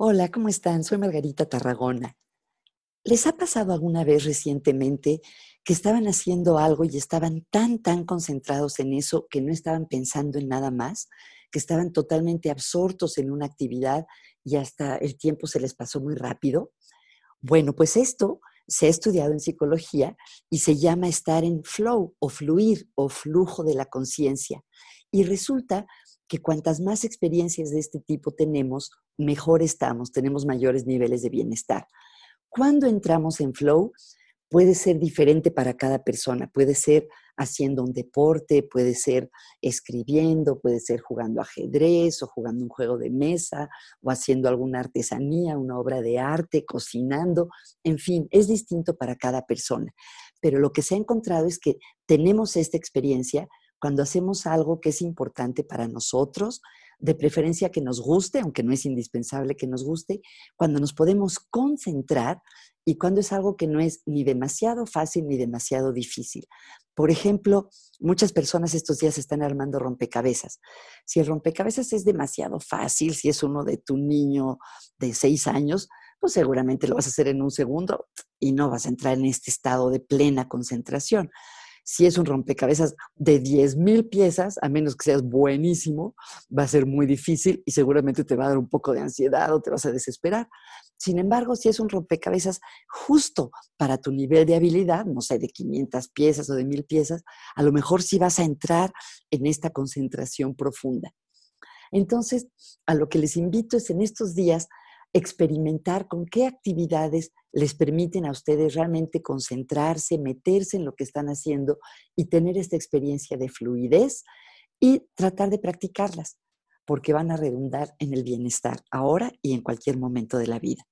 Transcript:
Hola, ¿cómo están? Soy Margarita Tarragona. ¿Les ha pasado alguna vez recientemente que estaban haciendo algo y estaban tan, tan concentrados en eso que no estaban pensando en nada más, que estaban totalmente absortos en una actividad y hasta el tiempo se les pasó muy rápido? Bueno, pues esto se ha estudiado en psicología y se llama estar en flow o fluir o flujo de la conciencia. Y resulta que cuantas más experiencias de este tipo tenemos, mejor estamos, tenemos mayores niveles de bienestar. Cuando entramos en flow, puede ser diferente para cada persona. Puede ser haciendo un deporte, puede ser escribiendo, puede ser jugando ajedrez o jugando un juego de mesa o haciendo alguna artesanía, una obra de arte, cocinando. En fin, es distinto para cada persona. Pero lo que se ha encontrado es que tenemos esta experiencia cuando hacemos algo que es importante para nosotros, de preferencia que nos guste, aunque no es indispensable que nos guste, cuando nos podemos concentrar y cuando es algo que no es ni demasiado fácil ni demasiado difícil. Por ejemplo, muchas personas estos días están armando rompecabezas. Si el rompecabezas es demasiado fácil, si es uno de tu niño de seis años, pues seguramente lo vas a hacer en un segundo y no vas a entrar en este estado de plena concentración si es un rompecabezas de 10 mil piezas, a menos que seas buenísimo, va a ser muy difícil y seguramente te va a dar un poco de ansiedad o te vas a desesperar. Sin embargo, si es un rompecabezas justo para tu nivel de habilidad, no sé, de 500 piezas o de mil piezas, a lo mejor sí vas a entrar en esta concentración profunda. Entonces, a lo que les invito es en estos días experimentar con qué actividades les permiten a ustedes realmente concentrarse, meterse en lo que están haciendo y tener esta experiencia de fluidez y tratar de practicarlas, porque van a redundar en el bienestar ahora y en cualquier momento de la vida.